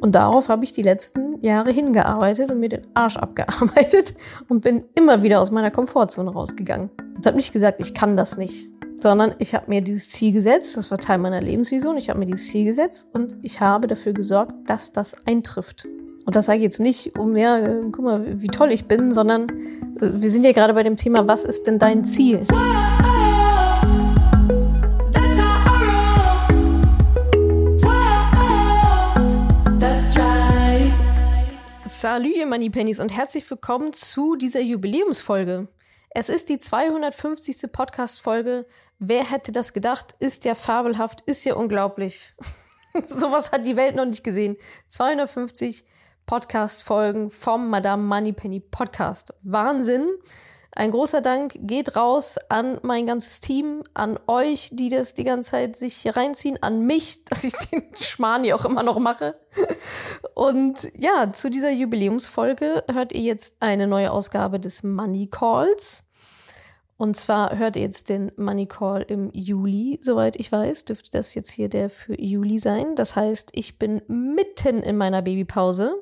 Und darauf habe ich die letzten Jahre hingearbeitet und mir den Arsch abgearbeitet und bin immer wieder aus meiner Komfortzone rausgegangen. Und habe nicht gesagt, ich kann das nicht, sondern ich habe mir dieses Ziel gesetzt, das war Teil meiner Lebensvision, ich habe mir dieses Ziel gesetzt und ich habe dafür gesorgt, dass das eintrifft. Und das sage ich jetzt nicht, um ja, guck mal, wie toll ich bin, sondern wir sind ja gerade bei dem Thema, was ist denn dein Ziel? Salut, ihr Moneypennies und herzlich willkommen zu dieser Jubiläumsfolge. Es ist die 250. Podcast-Folge. Wer hätte das gedacht? Ist ja fabelhaft, ist ja unglaublich. Sowas hat die Welt noch nicht gesehen. 250 Podcast-Folgen vom Madame Moneypenny Podcast. Wahnsinn. Ein großer Dank geht raus an mein ganzes Team, an euch, die das die ganze Zeit sich hier reinziehen, an mich, dass ich den Schmarrn hier auch immer noch mache. Und ja, zu dieser Jubiläumsfolge hört ihr jetzt eine neue Ausgabe des Money Calls. Und zwar hört ihr jetzt den Money Call im Juli, soweit ich weiß, dürfte das jetzt hier der für Juli sein. Das heißt, ich bin mitten in meiner Babypause.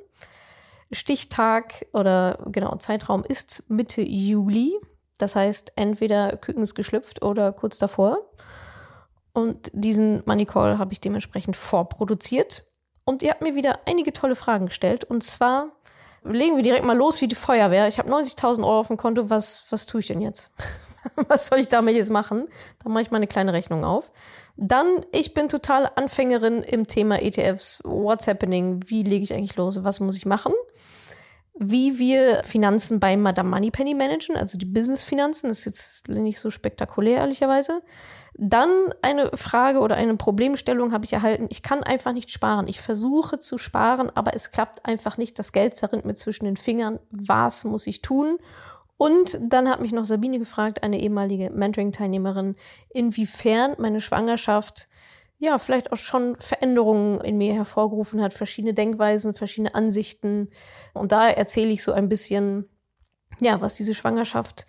Stichtag oder genau Zeitraum ist Mitte Juli. Das heißt, entweder Küken ist geschlüpft oder kurz davor. Und diesen Money Call habe ich dementsprechend vorproduziert. Und ihr habt mir wieder einige tolle Fragen gestellt. Und zwar legen wir direkt mal los wie die Feuerwehr. Ich habe 90.000 Euro auf dem Konto. Was, was tue ich denn jetzt? was soll ich damit jetzt machen? Da mache ich mal eine kleine Rechnung auf. Dann, ich bin total Anfängerin im Thema ETFs. What's happening? Wie lege ich eigentlich los? Was muss ich machen? Wie wir Finanzen bei Madame Moneypenny managen, also die Business-Finanzen, ist jetzt nicht so spektakulär, ehrlicherweise. Dann eine Frage oder eine Problemstellung habe ich erhalten. Ich kann einfach nicht sparen. Ich versuche zu sparen, aber es klappt einfach nicht. Das Geld zerrinnt mir zwischen den Fingern. Was muss ich tun? Und dann hat mich noch Sabine gefragt, eine ehemalige Mentoring-Teilnehmerin, inwiefern meine Schwangerschaft ja vielleicht auch schon Veränderungen in mir hervorgerufen hat, verschiedene Denkweisen, verschiedene Ansichten. Und da erzähle ich so ein bisschen, ja, was diese Schwangerschaft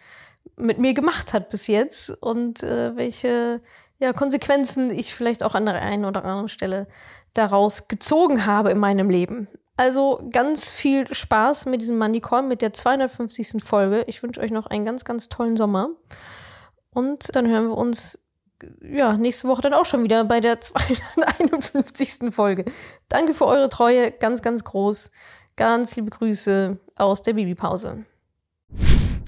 mit mir gemacht hat bis jetzt und äh, welche ja, Konsequenzen ich vielleicht auch an der einen oder anderen Stelle daraus gezogen habe in meinem Leben. Also ganz viel Spaß mit diesem Money Call, mit der 250. Folge. Ich wünsche euch noch einen ganz, ganz tollen Sommer. Und dann hören wir uns ja, nächste Woche dann auch schon wieder bei der 251. Folge. Danke für eure Treue, ganz, ganz groß. Ganz liebe Grüße aus der Babypause.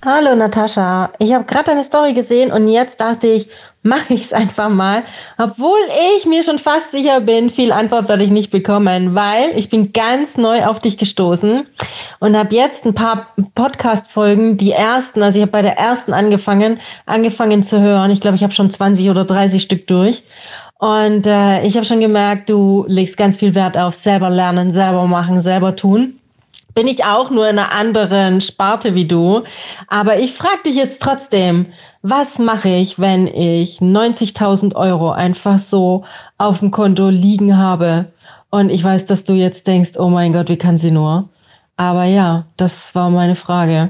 Hallo Natascha, ich habe gerade deine Story gesehen und jetzt dachte ich, mache ich es einfach mal, obwohl ich mir schon fast sicher bin, viel Antwort werde ich nicht bekommen, weil ich bin ganz neu auf dich gestoßen und habe jetzt ein paar Podcast-Folgen, die ersten, also ich habe bei der ersten angefangen, angefangen zu hören. Ich glaube, ich habe schon 20 oder 30 Stück durch. Und äh, ich habe schon gemerkt, du legst ganz viel Wert auf selber lernen, selber machen, selber tun bin ich auch nur in einer anderen Sparte wie du. Aber ich frage dich jetzt trotzdem, was mache ich, wenn ich 90.000 Euro einfach so auf dem Konto liegen habe? Und ich weiß, dass du jetzt denkst, oh mein Gott, wie kann sie nur? Aber ja, das war meine Frage.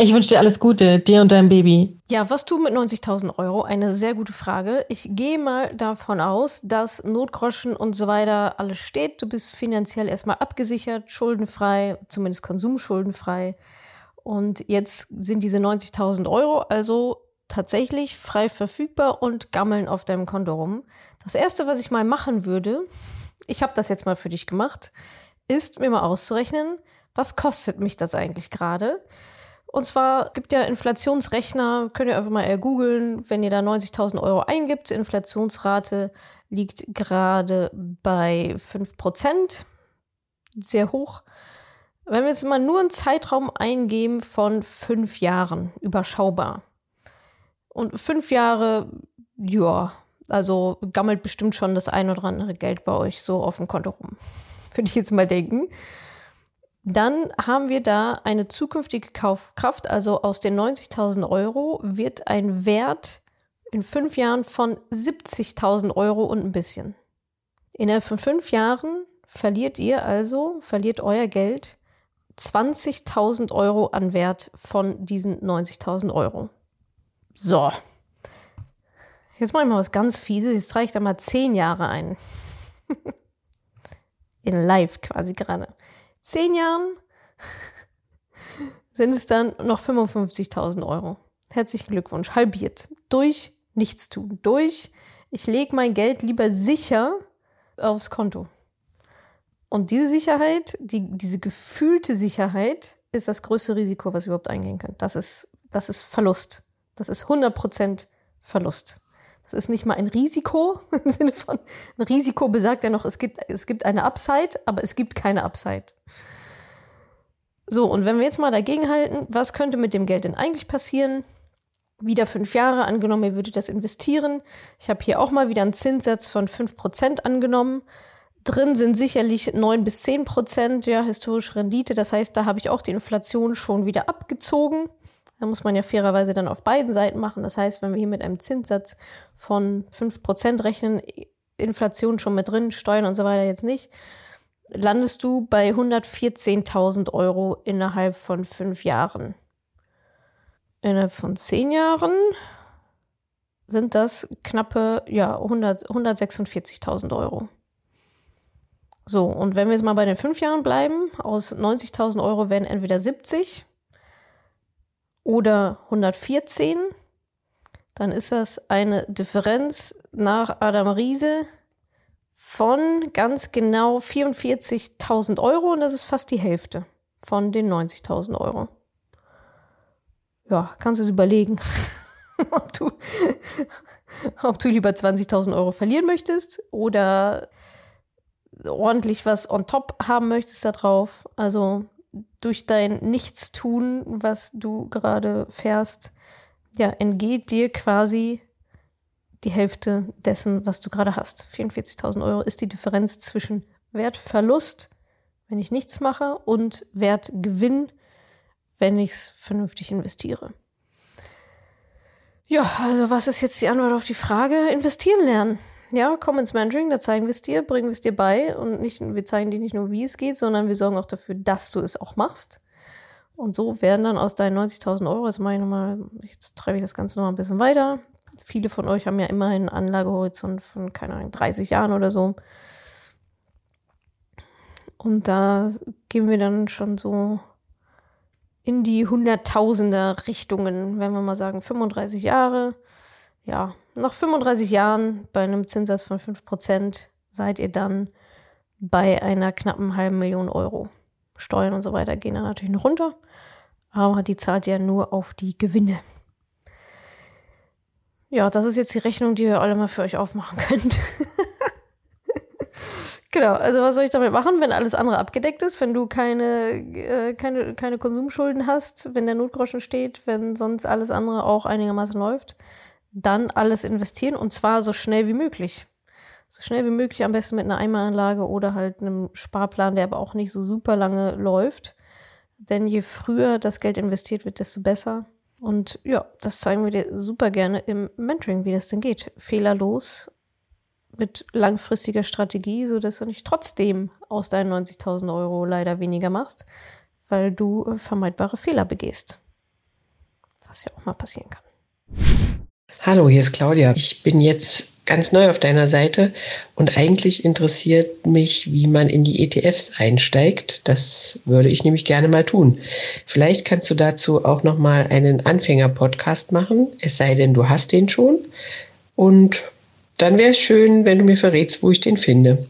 Ich wünsche dir alles Gute, dir und deinem Baby. Ja, was tun mit 90.000 Euro? Eine sehr gute Frage. Ich gehe mal davon aus, dass Notgroschen und so weiter alles steht. Du bist finanziell erstmal abgesichert, schuldenfrei, zumindest konsumschuldenfrei. Und jetzt sind diese 90.000 Euro also tatsächlich frei verfügbar und gammeln auf deinem Konto rum. Das erste, was ich mal machen würde, ich habe das jetzt mal für dich gemacht, ist mir mal auszurechnen, was kostet mich das eigentlich gerade? Und zwar gibt ja Inflationsrechner, könnt ihr einfach mal googeln, wenn ihr da 90.000 Euro eingibt. Inflationsrate liegt gerade bei 5%, sehr hoch. Wenn wir jetzt mal nur einen Zeitraum eingeben von fünf Jahren, überschaubar. Und fünf Jahre, ja, also gammelt bestimmt schon das ein oder andere Geld bei euch so auf dem Konto rum. Würde ich jetzt mal denken dann haben wir da eine zukünftige Kaufkraft, also aus den 90.000 Euro wird ein Wert in fünf Jahren von 70.000 Euro und ein bisschen. Innerhalb von fünf Jahren verliert ihr also, verliert euer Geld 20.000 Euro an Wert von diesen 90.000 Euro. So. Jetzt mache ich mal was ganz Fieses. Jetzt trage ich da mal zehn Jahre ein. in live quasi gerade. Zehn Jahren sind es dann noch 55.000 Euro. Herzlichen Glückwunsch, halbiert. Durch nichts tun. Durch, ich lege mein Geld lieber sicher aufs Konto. Und diese Sicherheit, die, diese gefühlte Sicherheit, ist das größte Risiko, was überhaupt eingehen könnt. Das ist, das ist Verlust. Das ist 100% Verlust. Das ist nicht mal ein Risiko im Sinne von, ein Risiko besagt ja noch, es gibt, es gibt eine Upside, aber es gibt keine Upside. So, und wenn wir jetzt mal dagegen halten, was könnte mit dem Geld denn eigentlich passieren? Wieder fünf Jahre angenommen, ihr würdet das investieren. Ich habe hier auch mal wieder einen Zinssatz von 5% angenommen. Drin sind sicherlich 9 bis 10 Prozent, ja, historische Rendite. Das heißt, da habe ich auch die Inflation schon wieder abgezogen. Da muss man ja fairerweise dann auf beiden Seiten machen. Das heißt, wenn wir hier mit einem Zinssatz von 5% rechnen, Inflation schon mit drin, Steuern und so weiter jetzt nicht, landest du bei 114.000 Euro innerhalb von fünf Jahren. Innerhalb von zehn Jahren sind das knappe ja, 146.000 Euro. So, und wenn wir jetzt mal bei den fünf Jahren bleiben, aus 90.000 Euro werden entweder 70 oder 114, dann ist das eine Differenz nach Adam Riese von ganz genau 44.000 Euro und das ist fast die Hälfte von den 90.000 Euro. Ja, kannst du es überlegen, ob, du, ob du lieber 20.000 Euro verlieren möchtest oder ordentlich was on top haben möchtest da drauf. Also durch dein Nichtstun, was du gerade fährst, ja, entgeht dir quasi die Hälfte dessen, was du gerade hast. 44.000 Euro ist die Differenz zwischen Wertverlust, wenn ich nichts mache, und Wertgewinn, wenn ich es vernünftig investiere. Ja, also was ist jetzt die Antwort auf die Frage? Investieren lernen. Ja, komm ins Mentoring, da zeigen wir es dir, bringen wir es dir bei und nicht, wir zeigen dir nicht nur, wie es geht, sondern wir sorgen auch dafür, dass du es auch machst. Und so werden dann aus deinen 90.000 Euro, jetzt mache ich nochmal, jetzt treibe ich das Ganze nochmal ein bisschen weiter. Viele von euch haben ja immerhin einen Anlagehorizont von, keine Ahnung, 30 Jahren oder so. Und da gehen wir dann schon so in die Hunderttausender Richtungen, wenn wir mal sagen 35 Jahre. Ja, nach 35 Jahren bei einem Zinssatz von 5% seid ihr dann bei einer knappen halben Million Euro. Steuern und so weiter gehen dann natürlich noch runter, aber die zahlt ja nur auf die Gewinne. Ja, das ist jetzt die Rechnung, die ihr alle mal für euch aufmachen könnt. genau, also was soll ich damit machen, wenn alles andere abgedeckt ist, wenn du keine, äh, keine, keine Konsumschulden hast, wenn der Notgroschen steht, wenn sonst alles andere auch einigermaßen läuft? Dann alles investieren und zwar so schnell wie möglich. So schnell wie möglich, am besten mit einer Eimeranlage oder halt einem Sparplan, der aber auch nicht so super lange läuft. Denn je früher das Geld investiert wird, desto besser. Und ja, das zeigen wir dir super gerne im Mentoring, wie das denn geht. Fehlerlos mit langfristiger Strategie, sodass du nicht trotzdem aus deinen 90.000 Euro leider weniger machst, weil du vermeidbare Fehler begehst. Was ja auch mal passieren kann. Hallo, hier ist Claudia. Ich bin jetzt ganz neu auf deiner Seite und eigentlich interessiert mich, wie man in die ETFs einsteigt. Das würde ich nämlich gerne mal tun. Vielleicht kannst du dazu auch noch mal einen Anfänger-Podcast machen, es sei denn, du hast den schon. Und dann wäre es schön, wenn du mir verrätst, wo ich den finde.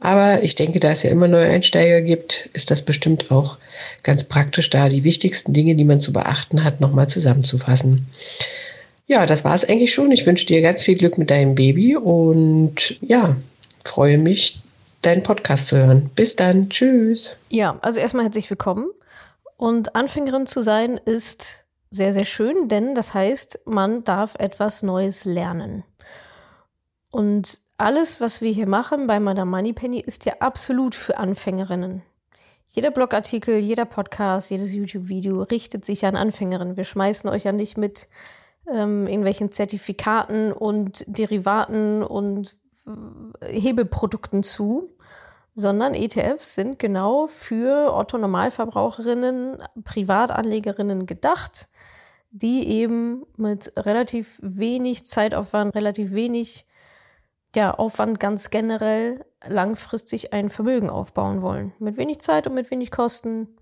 Aber ich denke, da es ja immer neue Einsteiger gibt, ist das bestimmt auch ganz praktisch, da die wichtigsten Dinge, die man zu beachten hat, nochmal zusammenzufassen. Ja, das war es eigentlich schon. Ich wünsche dir ganz viel Glück mit deinem Baby und ja, freue mich, deinen Podcast zu hören. Bis dann. Tschüss. Ja, also erstmal herzlich willkommen. Und Anfängerin zu sein ist sehr, sehr schön, denn das heißt, man darf etwas Neues lernen. Und alles, was wir hier machen bei Madame Moneypenny, ist ja absolut für Anfängerinnen. Jeder Blogartikel, jeder Podcast, jedes YouTube-Video richtet sich an Anfängerinnen. Wir schmeißen euch ja nicht mit ähm, irgendwelchen Zertifikaten und Derivaten und äh, Hebelprodukten zu, sondern ETFs sind genau für Otto-Normalverbraucherinnen, Privatanlegerinnen gedacht, die eben mit relativ wenig Zeitaufwand, relativ wenig ja, Aufwand ganz generell langfristig ein Vermögen aufbauen wollen. Mit wenig Zeit und mit wenig Kosten,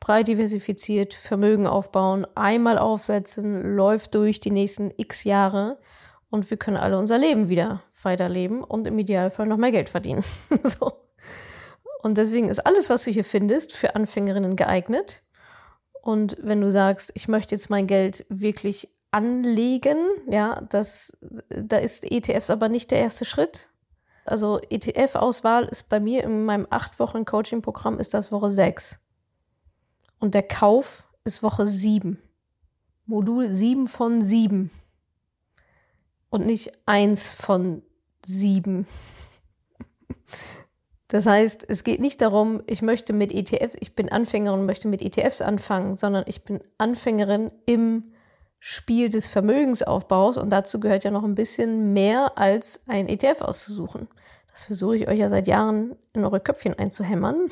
breit diversifiziert, Vermögen aufbauen, einmal aufsetzen, läuft durch die nächsten x Jahre und wir können alle unser Leben wieder weiterleben und im Idealfall noch mehr Geld verdienen. so. Und deswegen ist alles, was du hier findest, für Anfängerinnen geeignet. Und wenn du sagst, ich möchte jetzt mein Geld wirklich anlegen, ja, das, da ist ETFs aber nicht der erste Schritt. Also ETF-Auswahl ist bei mir in meinem acht Wochen Coaching-Programm ist das Woche sechs. Und der Kauf ist Woche sieben. Modul sieben von sieben und nicht eins von sieben. Das heißt, es geht nicht darum, ich möchte mit ETFs, ich bin Anfängerin möchte mit ETFs anfangen, sondern ich bin Anfängerin im Spiel des Vermögensaufbaus und dazu gehört ja noch ein bisschen mehr als ein ETF auszusuchen. Das versuche ich euch ja seit Jahren in eure Köpfchen einzuhämmern.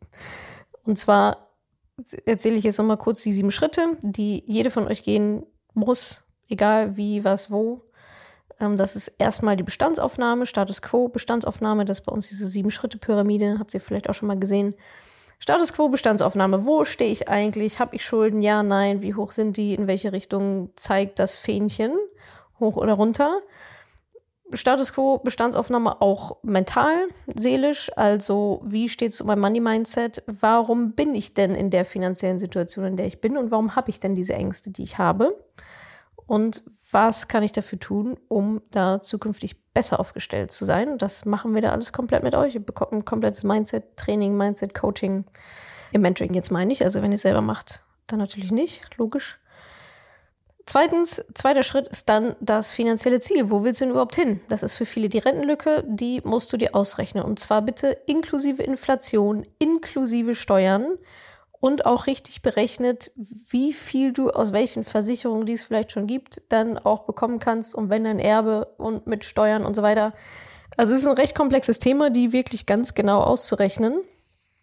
und zwar erzähle ich jetzt nochmal kurz die sieben Schritte, die jede von euch gehen muss, egal wie, was, wo. Ähm, das ist erstmal die Bestandsaufnahme, Status Quo, Bestandsaufnahme, das ist bei uns diese Sieben-Schritte-Pyramide, habt ihr vielleicht auch schon mal gesehen. Status Quo, Bestandsaufnahme, wo stehe ich eigentlich? Habe ich Schulden? Ja, nein. Wie hoch sind die? In welche Richtung zeigt das Fähnchen? Hoch oder runter? Status Quo, Bestandsaufnahme auch mental, seelisch. Also, wie steht es um mein Money Mindset? Warum bin ich denn in der finanziellen Situation, in der ich bin? Und warum habe ich denn diese Ängste, die ich habe? und was kann ich dafür tun, um da zukünftig besser aufgestellt zu sein. Das machen wir da alles komplett mit euch. Ihr bekommt ein komplettes Mindset-Training, Mindset-Coaching im Mentoring jetzt meine ich. Also wenn ihr es selber macht, dann natürlich nicht, logisch. Zweitens, zweiter Schritt ist dann das finanzielle Ziel. Wo willst du denn überhaupt hin? Das ist für viele die Rentenlücke, die musst du dir ausrechnen. Und zwar bitte inklusive Inflation, inklusive Steuern und auch richtig berechnet, wie viel du aus welchen Versicherungen, die es vielleicht schon gibt, dann auch bekommen kannst und wenn dein Erbe und mit Steuern und so weiter. Also es ist ein recht komplexes Thema, die wirklich ganz genau auszurechnen.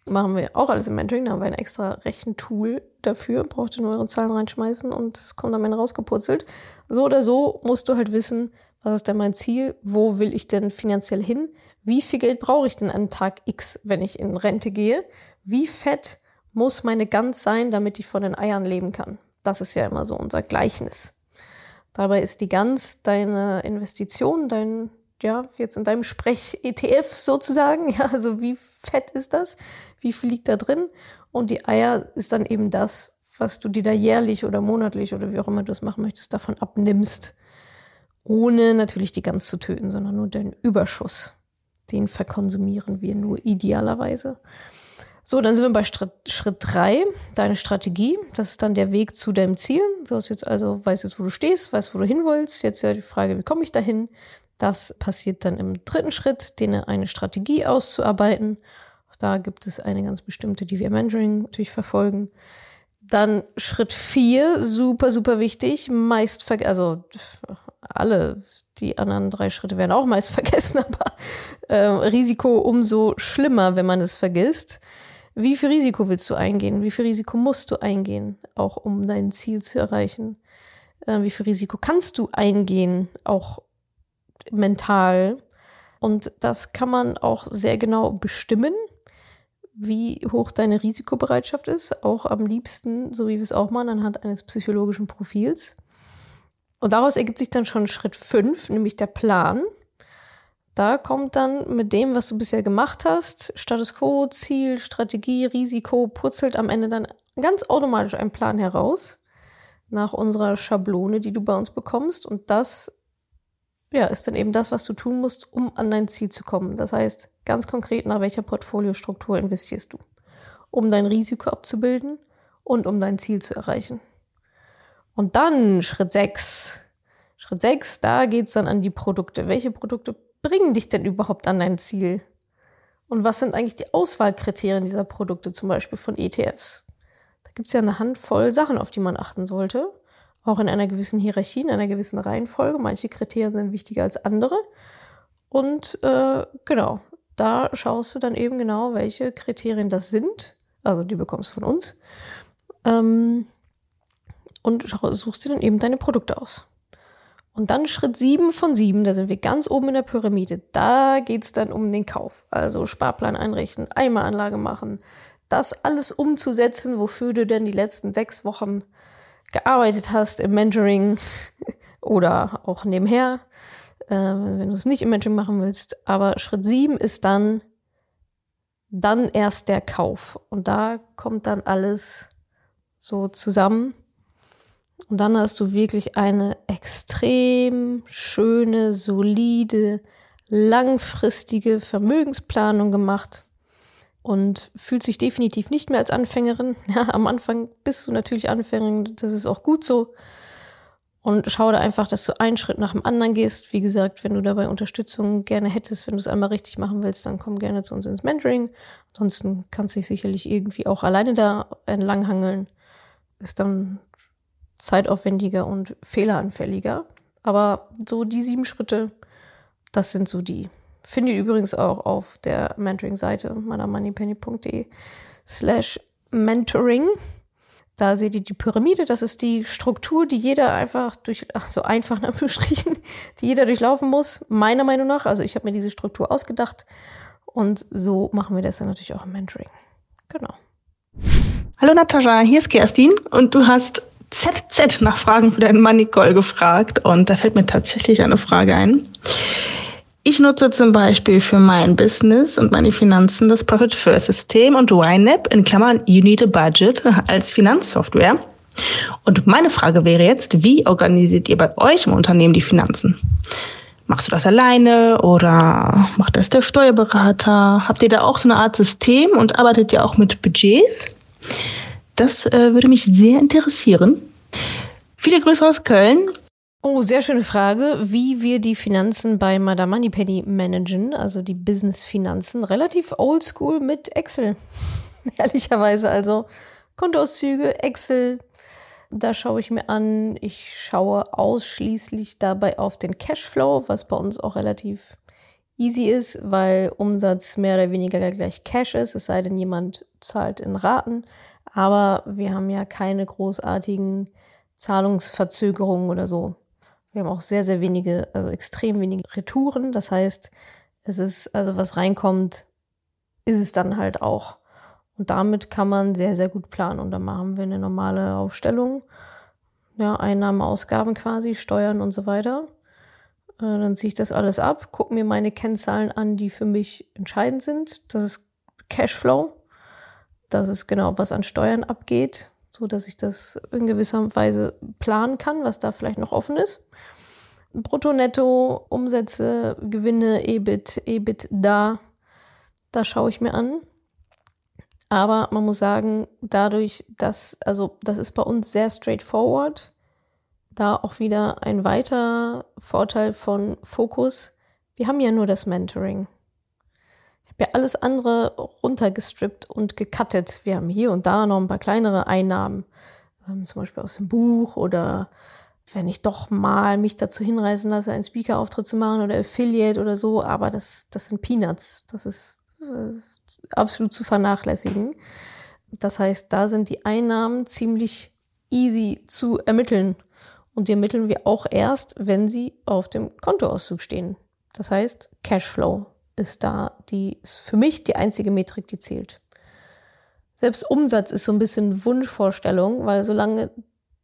Machen wir auch alles im Mentoring, da haben wir ein extra Rechentool dafür, braucht ihr nur eure Zahlen reinschmeißen und es kommt am Ende rausgepurzelt. So oder so musst du halt wissen, was ist denn mein Ziel, wo will ich denn finanziell hin, wie viel Geld brauche ich denn an Tag X, wenn ich in Rente gehe, wie fett muss meine Gans sein, damit ich von den Eiern leben kann. Das ist ja immer so unser Gleichnis. Dabei ist die Gans deine Investition, dein, ja, jetzt in deinem Sprech-ETF sozusagen. Ja, also wie fett ist das? Wie viel liegt da drin? Und die Eier ist dann eben das, was du dir da jährlich oder monatlich oder wie auch immer du das machen möchtest, davon abnimmst. Ohne natürlich die Gans zu töten, sondern nur den Überschuss. Den verkonsumieren wir nur idealerweise. So, dann sind wir bei Schritt, Schritt drei, deine Strategie. Das ist dann der Weg zu deinem Ziel. Du hast jetzt also, weißt jetzt, wo du stehst, weißt, wo du hin willst. Jetzt ja die Frage, wie komme ich dahin? Das passiert dann im dritten Schritt, den eine Strategie auszuarbeiten. Auch da gibt es eine ganz bestimmte, die wir im Mentoring natürlich verfolgen. Dann Schritt vier, super, super wichtig, meist vergessen, also alle die anderen drei Schritte werden auch meist vergessen, aber äh, Risiko umso schlimmer, wenn man es vergisst. Wie viel Risiko willst du eingehen? Wie viel Risiko musst du eingehen, auch um dein Ziel zu erreichen? Äh, wie viel Risiko kannst du eingehen, auch mental? Und das kann man auch sehr genau bestimmen, wie hoch deine Risikobereitschaft ist. Auch am liebsten, so wie wir es auch machen, anhand eines psychologischen Profils. Und daraus ergibt sich dann schon Schritt fünf, nämlich der Plan. Da kommt dann mit dem, was du bisher gemacht hast, Status quo, Ziel, Strategie, Risiko, purzelt am Ende dann ganz automatisch ein Plan heraus nach unserer Schablone, die du bei uns bekommst. Und das ja, ist dann eben das, was du tun musst, um an dein Ziel zu kommen. Das heißt, ganz konkret, nach welcher Portfoliostruktur investierst du, um dein Risiko abzubilden und um dein Ziel zu erreichen. Und dann Schritt 6. Schritt 6, da geht's dann an die Produkte. Welche Produkte bringen dich denn überhaupt an dein Ziel? Und was sind eigentlich die Auswahlkriterien dieser Produkte, zum Beispiel von ETFs? Da gibt es ja eine Handvoll Sachen, auf die man achten sollte. Auch in einer gewissen Hierarchie, in einer gewissen Reihenfolge. Manche Kriterien sind wichtiger als andere. Und äh, genau, da schaust du dann eben genau, welche Kriterien das sind. Also die bekommst du von uns. Ähm, und suchst dir dann eben deine Produkte aus. Und dann Schritt sieben von sieben, da sind wir ganz oben in der Pyramide. Da geht's dann um den Kauf. Also Sparplan einrichten, Eimeranlage machen, das alles umzusetzen, wofür du denn die letzten sechs Wochen gearbeitet hast im Mentoring oder auch nebenher, äh, wenn du es nicht im Mentoring machen willst. Aber Schritt sieben ist dann, dann erst der Kauf. Und da kommt dann alles so zusammen. Und dann hast du wirklich eine extrem schöne, solide, langfristige Vermögensplanung gemacht und fühlt sich definitiv nicht mehr als Anfängerin. Ja, am Anfang bist du natürlich Anfängerin, das ist auch gut so. Und schau da einfach, dass du einen Schritt nach dem anderen gehst. Wie gesagt, wenn du dabei Unterstützung gerne hättest, wenn du es einmal richtig machen willst, dann komm gerne zu uns ins Mentoring. Ansonsten kannst du dich sicherlich irgendwie auch alleine da entlanghangeln. Ist dann zeitaufwendiger und fehleranfälliger. Aber so die sieben Schritte, das sind so die Findet ihr übrigens auch auf der Mentoring-Seite madamoneypenny.de slash mentoring. Da seht ihr die Pyramide, das ist die Struktur, die jeder einfach durch, ach so einfach in die jeder durchlaufen muss, meiner Meinung nach. Also ich habe mir diese Struktur ausgedacht und so machen wir das dann natürlich auch im Mentoring. Genau. Hallo Natascha, hier ist Kerstin und du hast ZZ nach Fragen für deinen Money Call gefragt und da fällt mir tatsächlich eine Frage ein. Ich nutze zum Beispiel für mein Business und meine Finanzen das Profit First System und YNAB in Klammern You Need a Budget als Finanzsoftware. Und meine Frage wäre jetzt, wie organisiert ihr bei euch im Unternehmen die Finanzen? Machst du das alleine oder macht das der Steuerberater? Habt ihr da auch so eine Art System und arbeitet ihr auch mit Budgets? Das äh, würde mich sehr interessieren. Viele Grüße aus Köln Oh, sehr schöne Frage, wie wir die Finanzen bei Madame Moneypenny managen, also die Business-Finanzen, relativ oldschool mit Excel. Ehrlicherweise, also Kontoauszüge, Excel, da schaue ich mir an. Ich schaue ausschließlich dabei auf den Cashflow, was bei uns auch relativ easy ist, weil Umsatz mehr oder weniger gleich Cash ist, es sei denn, jemand zahlt in Raten. Aber wir haben ja keine großartigen Zahlungsverzögerungen oder so. Wir haben auch sehr, sehr wenige, also extrem wenige Retouren. Das heißt, es ist, also was reinkommt, ist es dann halt auch. Und damit kann man sehr, sehr gut planen. Und dann machen wir eine normale Aufstellung. Ja, Einnahmen, Ausgaben quasi, Steuern und so weiter. Äh, dann ziehe ich das alles ab, gucke mir meine Kennzahlen an, die für mich entscheidend sind. Das ist Cashflow. Das ist genau, was an Steuern abgeht so dass ich das in gewisser Weise planen kann, was da vielleicht noch offen ist. Brutto, Netto, Umsätze, Gewinne, EBIT, EBIT da, da schaue ich mir an. Aber man muss sagen, dadurch, dass, also das ist bei uns sehr straightforward, da auch wieder ein weiter Vorteil von Fokus. Wir haben ja nur das Mentoring ja alles andere runtergestrippt und gecuttet. Wir haben hier und da noch ein paar kleinere Einnahmen, ähm, zum Beispiel aus dem Buch oder wenn ich doch mal mich dazu hinreißen lasse, einen Speaker-Auftritt zu machen oder Affiliate oder so, aber das, das sind Peanuts. Das ist äh, absolut zu vernachlässigen. Das heißt, da sind die Einnahmen ziemlich easy zu ermitteln. Und die ermitteln wir auch erst, wenn sie auf dem Kontoauszug stehen. Das heißt Cashflow ist da die, ist für mich die einzige Metrik, die zählt. Selbst Umsatz ist so ein bisschen Wunschvorstellung, weil solange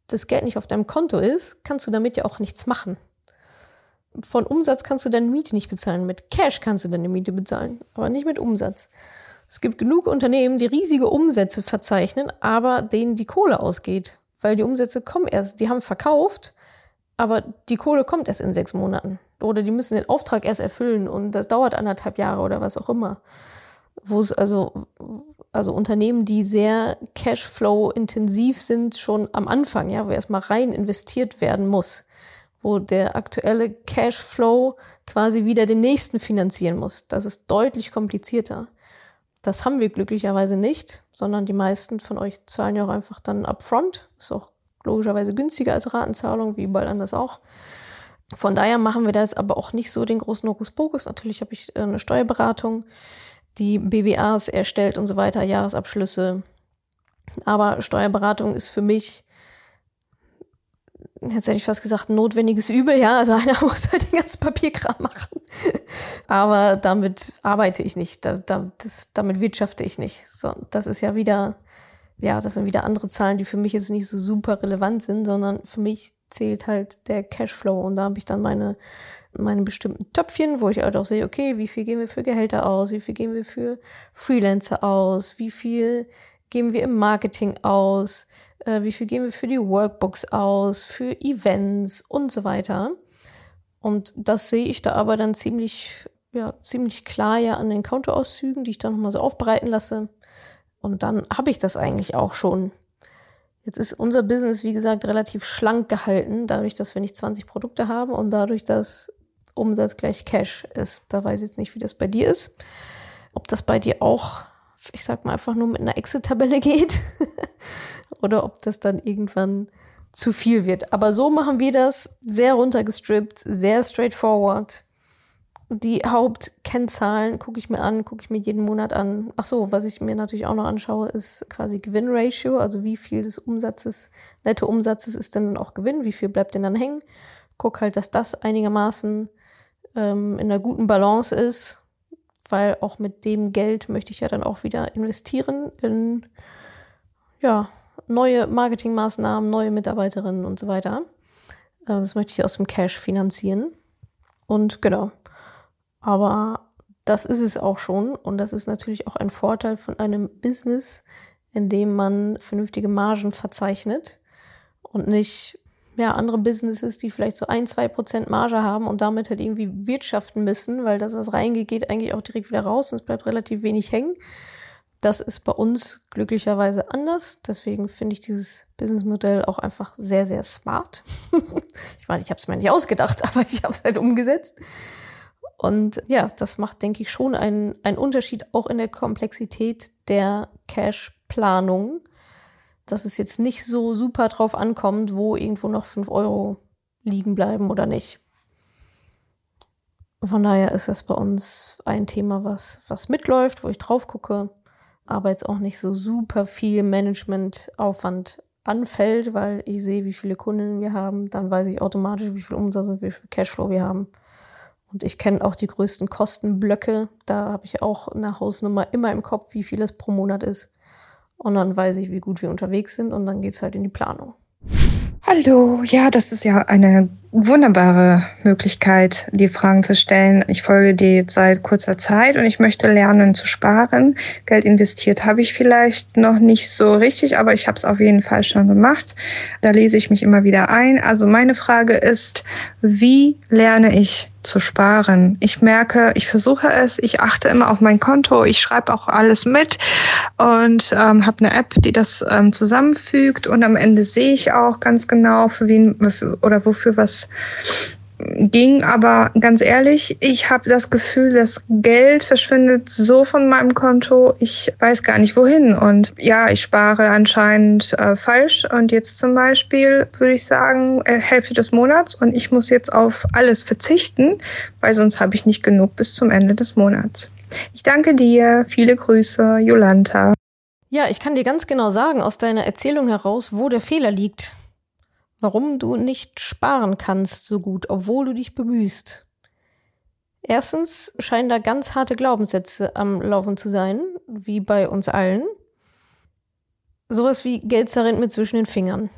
das Geld nicht auf deinem Konto ist, kannst du damit ja auch nichts machen. Von Umsatz kannst du deine Miete nicht bezahlen. Mit Cash kannst du deine Miete bezahlen, aber nicht mit Umsatz. Es gibt genug Unternehmen, die riesige Umsätze verzeichnen, aber denen die Kohle ausgeht. Weil die Umsätze kommen erst, die haben verkauft, aber die Kohle kommt erst in sechs Monaten. Oder die müssen den Auftrag erst erfüllen und das dauert anderthalb Jahre oder was auch immer. Wo es also, also Unternehmen, die sehr Cashflow-intensiv sind, schon am Anfang, ja, wo erstmal rein investiert werden muss, wo der aktuelle Cashflow quasi wieder den nächsten finanzieren muss. Das ist deutlich komplizierter. Das haben wir glücklicherweise nicht, sondern die meisten von euch zahlen ja auch einfach dann upfront. Ist auch logischerweise günstiger als Ratenzahlung, wie überall anders auch. Von daher machen wir das aber auch nicht so den großen Hokuspokus. Natürlich habe ich äh, eine Steuerberatung, die BWAs erstellt und so weiter, Jahresabschlüsse. Aber Steuerberatung ist für mich jetzt hätte ich fast gesagt, notwendiges Übel, ja. Also einer muss halt den ganzen Papierkram machen. Aber damit arbeite ich nicht. Da, da, das, damit wirtschafte ich nicht. So, das ist ja wieder, ja, das sind wieder andere Zahlen, die für mich jetzt nicht so super relevant sind, sondern für mich zählt halt der Cashflow. Und da habe ich dann meine, meine bestimmten Töpfchen, wo ich halt auch sehe, okay, wie viel geben wir für Gehälter aus, wie viel geben wir für Freelancer aus, wie viel geben wir im Marketing aus, äh, wie viel geben wir für die Workbooks aus, für Events und so weiter. Und das sehe ich da aber dann ziemlich, ja, ziemlich klar ja an den Kontoauszügen, die ich dann nochmal so aufbereiten lasse. Und dann habe ich das eigentlich auch schon. Jetzt ist unser Business, wie gesagt, relativ schlank gehalten, dadurch, dass wir nicht 20 Produkte haben und dadurch, dass Umsatz gleich Cash ist. Da weiß ich jetzt nicht, wie das bei dir ist. Ob das bei dir auch ich sag mal einfach nur mit einer Excel-Tabelle geht oder ob das dann irgendwann zu viel wird. Aber so machen wir das sehr runtergestrippt, sehr straightforward. Die Hauptkennzahlen gucke ich mir an, gucke ich mir jeden Monat an. Ach so, was ich mir natürlich auch noch anschaue, ist quasi Gewinnratio, also wie viel des Umsatzes, Nettoumsatzes ist denn dann auch Gewinn, wie viel bleibt denn dann hängen. Guck halt, dass das einigermaßen ähm, in einer guten Balance ist weil auch mit dem Geld möchte ich ja dann auch wieder investieren in ja, neue Marketingmaßnahmen, neue Mitarbeiterinnen und so weiter. Äh, das möchte ich aus dem Cash finanzieren. Und genau. Aber das ist es auch schon. Und das ist natürlich auch ein Vorteil von einem Business, in dem man vernünftige Margen verzeichnet und nicht ja, andere Businesses, die vielleicht so ein, zwei Prozent Marge haben und damit halt irgendwie wirtschaften müssen, weil das, was reingeht, geht eigentlich auch direkt wieder raus und es bleibt relativ wenig hängen. Das ist bei uns glücklicherweise anders. Deswegen finde ich dieses Businessmodell auch einfach sehr, sehr smart. ich meine, ich habe es mir nicht ausgedacht, aber ich habe es halt umgesetzt. Und ja, das macht, denke ich, schon einen, einen Unterschied auch in der Komplexität der Cash-Planung dass es jetzt nicht so super drauf ankommt, wo irgendwo noch 5 Euro liegen bleiben oder nicht. Von daher ist das bei uns ein Thema, was, was mitläuft, wo ich drauf gucke, aber jetzt auch nicht so super viel Managementaufwand anfällt, weil ich sehe, wie viele Kunden wir haben, dann weiß ich automatisch, wie viel Umsatz und wie viel Cashflow wir haben. Und ich kenne auch die größten Kostenblöcke. Da habe ich auch eine Hausnummer immer im Kopf, wie viel es pro Monat ist. Und dann weiß ich, wie gut wir unterwegs sind und dann geht's halt in die Planung. Hallo, ja, das ist ja eine wunderbare Möglichkeit, die Fragen zu stellen. Ich folge dir jetzt seit kurzer Zeit und ich möchte lernen zu sparen. Geld investiert habe ich vielleicht noch nicht so richtig, aber ich habe es auf jeden Fall schon gemacht. Da lese ich mich immer wieder ein. Also meine Frage ist, wie lerne ich zu sparen. Ich merke, ich versuche es, ich achte immer auf mein Konto, ich schreibe auch alles mit und ähm, habe eine App, die das ähm, zusammenfügt und am Ende sehe ich auch ganz genau, für wen oder wofür was ging, aber ganz ehrlich, ich habe das Gefühl, das Geld verschwindet so von meinem Konto, ich weiß gar nicht wohin. Und ja, ich spare anscheinend äh, falsch. Und jetzt zum Beispiel würde ich sagen, äh, Hälfte des Monats und ich muss jetzt auf alles verzichten, weil sonst habe ich nicht genug bis zum Ende des Monats. Ich danke dir. Viele Grüße, Jolanta. Ja, ich kann dir ganz genau sagen aus deiner Erzählung heraus, wo der Fehler liegt warum du nicht sparen kannst so gut, obwohl du dich bemühst. Erstens scheinen da ganz harte Glaubenssätze am Laufen zu sein, wie bei uns allen. Sowas wie Geld zerrinnt mir zwischen den Fingern.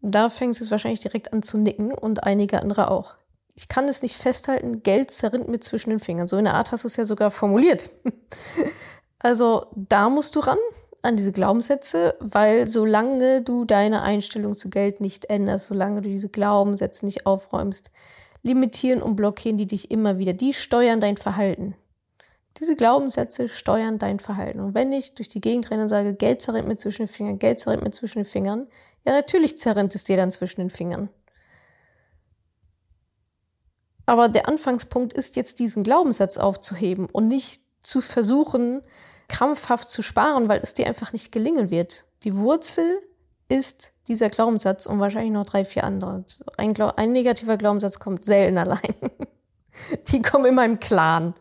Da fängst du es wahrscheinlich direkt an zu nicken und einige andere auch. Ich kann es nicht festhalten, Geld zerrinnt mir zwischen den Fingern. So in der Art hast du es ja sogar formuliert. also da musst du ran an diese Glaubenssätze, weil solange du deine Einstellung zu Geld nicht änderst, solange du diese Glaubenssätze nicht aufräumst, limitieren und blockieren die dich immer wieder. Die steuern dein Verhalten. Diese Glaubenssätze steuern dein Verhalten. Und wenn ich durch die Gegend renne und sage, Geld zerrinnt mir zwischen den Fingern, Geld zerrinnt mir zwischen den Fingern, ja, natürlich zerrinnt es dir dann zwischen den Fingern. Aber der Anfangspunkt ist jetzt, diesen Glaubenssatz aufzuheben und nicht zu versuchen, krampfhaft zu sparen, weil es dir einfach nicht gelingen wird. Die Wurzel ist dieser Glaubenssatz und wahrscheinlich noch drei, vier andere. Ein, ein negativer Glaubenssatz kommt selten allein. Die kommen immer im Clan.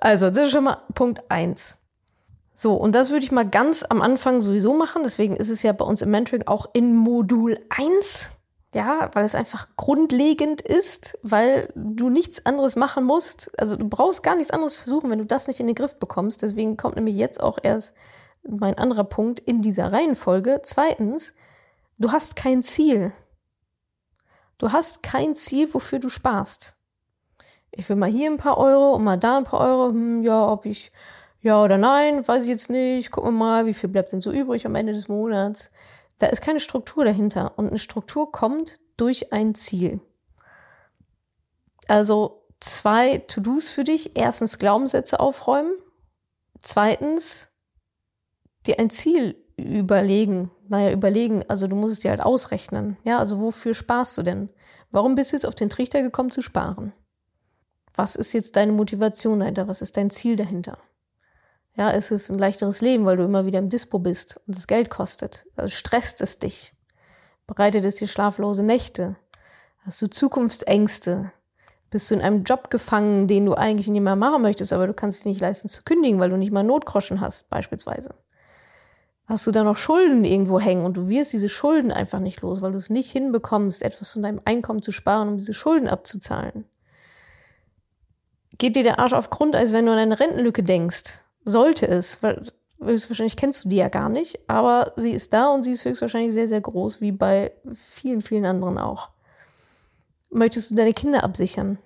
Also, das ist schon mal Punkt eins. So, und das würde ich mal ganz am Anfang sowieso machen. Deswegen ist es ja bei uns im Mentoring auch in Modul 1. Ja, weil es einfach grundlegend ist, weil du nichts anderes machen musst. Also du brauchst gar nichts anderes versuchen, wenn du das nicht in den Griff bekommst. Deswegen kommt nämlich jetzt auch erst mein anderer Punkt in dieser Reihenfolge. Zweitens, du hast kein Ziel. Du hast kein Ziel, wofür du sparst. Ich will mal hier ein paar Euro und mal da ein paar Euro. Hm, ja, ob ich ja oder nein, weiß ich jetzt nicht. Gucken wir mal, wie viel bleibt denn so übrig am Ende des Monats. Da ist keine Struktur dahinter. Und eine Struktur kommt durch ein Ziel. Also zwei To-Dos für dich. Erstens Glaubenssätze aufräumen. Zweitens dir ein Ziel überlegen. Naja, überlegen. Also du musst es dir halt ausrechnen. Ja, also wofür sparst du denn? Warum bist du jetzt auf den Trichter gekommen zu sparen? Was ist jetzt deine Motivation dahinter? Was ist dein Ziel dahinter? Ja, es ist ein leichteres Leben, weil du immer wieder im Dispo bist und es Geld kostet. Also stresst es dich. Bereitet es dir schlaflose Nächte? Hast du Zukunftsängste? Bist du in einem Job gefangen, den du eigentlich nicht mehr machen möchtest, aber du kannst es nicht leisten zu kündigen, weil du nicht mal Notgroschen hast, beispielsweise? Hast du da noch Schulden irgendwo hängen und du wirst diese Schulden einfach nicht los, weil du es nicht hinbekommst, etwas von deinem Einkommen zu sparen, um diese Schulden abzuzahlen? Geht dir der Arsch auf Grundeis, wenn du an eine Rentenlücke denkst? Sollte es, weil höchstwahrscheinlich kennst du die ja gar nicht, aber sie ist da und sie ist höchstwahrscheinlich sehr, sehr groß, wie bei vielen, vielen anderen auch. Möchtest du deine Kinder absichern?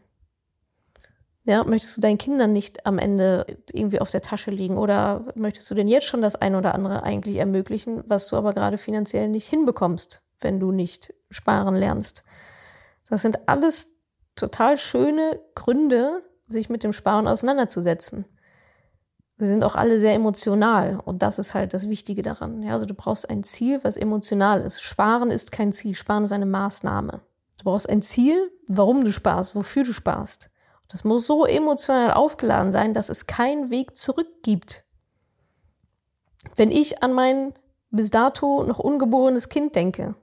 Ja, möchtest du deinen Kindern nicht am Ende irgendwie auf der Tasche liegen oder möchtest du denn jetzt schon das eine oder andere eigentlich ermöglichen, was du aber gerade finanziell nicht hinbekommst, wenn du nicht sparen lernst? Das sind alles total schöne Gründe, sich mit dem Sparen auseinanderzusetzen sie sind auch alle sehr emotional und das ist halt das Wichtige daran. Ja, also du brauchst ein Ziel, was emotional ist. Sparen ist kein Ziel, Sparen ist eine Maßnahme. Du brauchst ein Ziel, warum du sparst, wofür du sparst. Das muss so emotional aufgeladen sein, dass es keinen Weg zurück gibt. Wenn ich an mein bis dato noch ungeborenes Kind denke,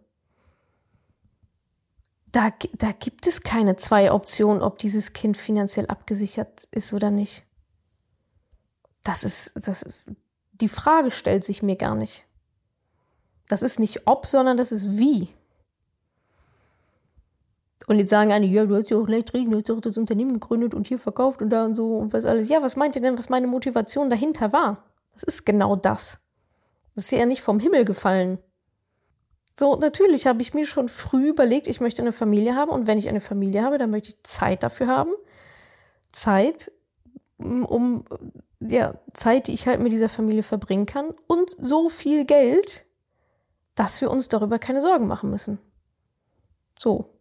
da, da gibt es keine zwei Optionen, ob dieses Kind finanziell abgesichert ist oder nicht das ist, das, die Frage stellt sich mir gar nicht. Das ist nicht ob, sondern das ist wie. Und jetzt sagen einige, ja, du hast ja auch leicht reden, du hast doch das Unternehmen gegründet und hier verkauft und da und so und was alles. Ja, was meint ihr denn, was meine Motivation dahinter war? Das ist genau das. Das ist ja nicht vom Himmel gefallen. So, natürlich habe ich mir schon früh überlegt, ich möchte eine Familie haben und wenn ich eine Familie habe, dann möchte ich Zeit dafür haben. Zeit, um ja, Zeit, die ich halt mit dieser Familie verbringen kann und so viel Geld, dass wir uns darüber keine Sorgen machen müssen. So.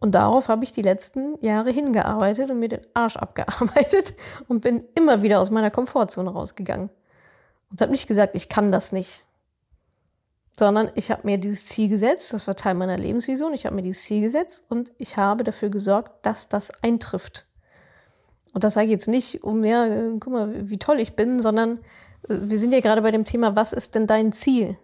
Und darauf habe ich die letzten Jahre hingearbeitet und mir den Arsch abgearbeitet und bin immer wieder aus meiner Komfortzone rausgegangen. Und habe nicht gesagt, ich kann das nicht. Sondern ich habe mir dieses Ziel gesetzt, das war Teil meiner Lebensvision, ich habe mir dieses Ziel gesetzt und ich habe dafür gesorgt, dass das eintrifft. Und das sage ich jetzt nicht, um ja, guck mal, wie toll ich bin, sondern äh, wir sind ja gerade bei dem Thema, was ist denn dein Ziel?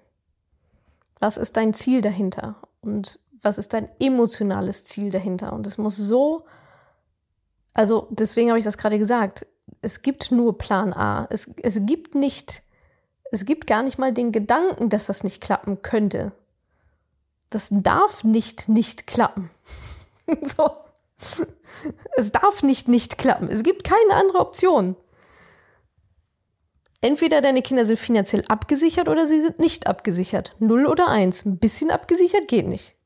Was ist dein Ziel dahinter? Und was ist dein emotionales Ziel dahinter? Und es muss so, also deswegen habe ich das gerade gesagt, es gibt nur Plan A. Es, es gibt nicht, es gibt gar nicht mal den Gedanken, dass das nicht klappen könnte. Das darf nicht nicht klappen. so. Es darf nicht nicht klappen. Es gibt keine andere Option. Entweder deine Kinder sind finanziell abgesichert oder sie sind nicht abgesichert. Null oder eins. Ein bisschen abgesichert geht nicht.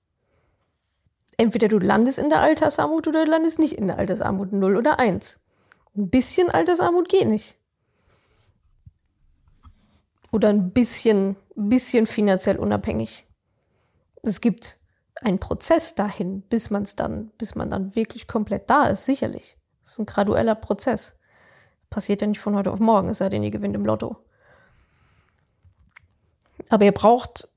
Entweder du landest in der Altersarmut oder du landest nicht in der Altersarmut. Null oder eins. Ein bisschen Altersarmut geht nicht. Oder ein bisschen, bisschen finanziell unabhängig. Es gibt ein Prozess dahin, bis man es dann, bis man dann wirklich komplett da ist, sicherlich. Das ist ein gradueller Prozess. Passiert ja nicht von heute auf morgen, es sei denn, ihr gewinnt im Lotto. Aber ihr braucht,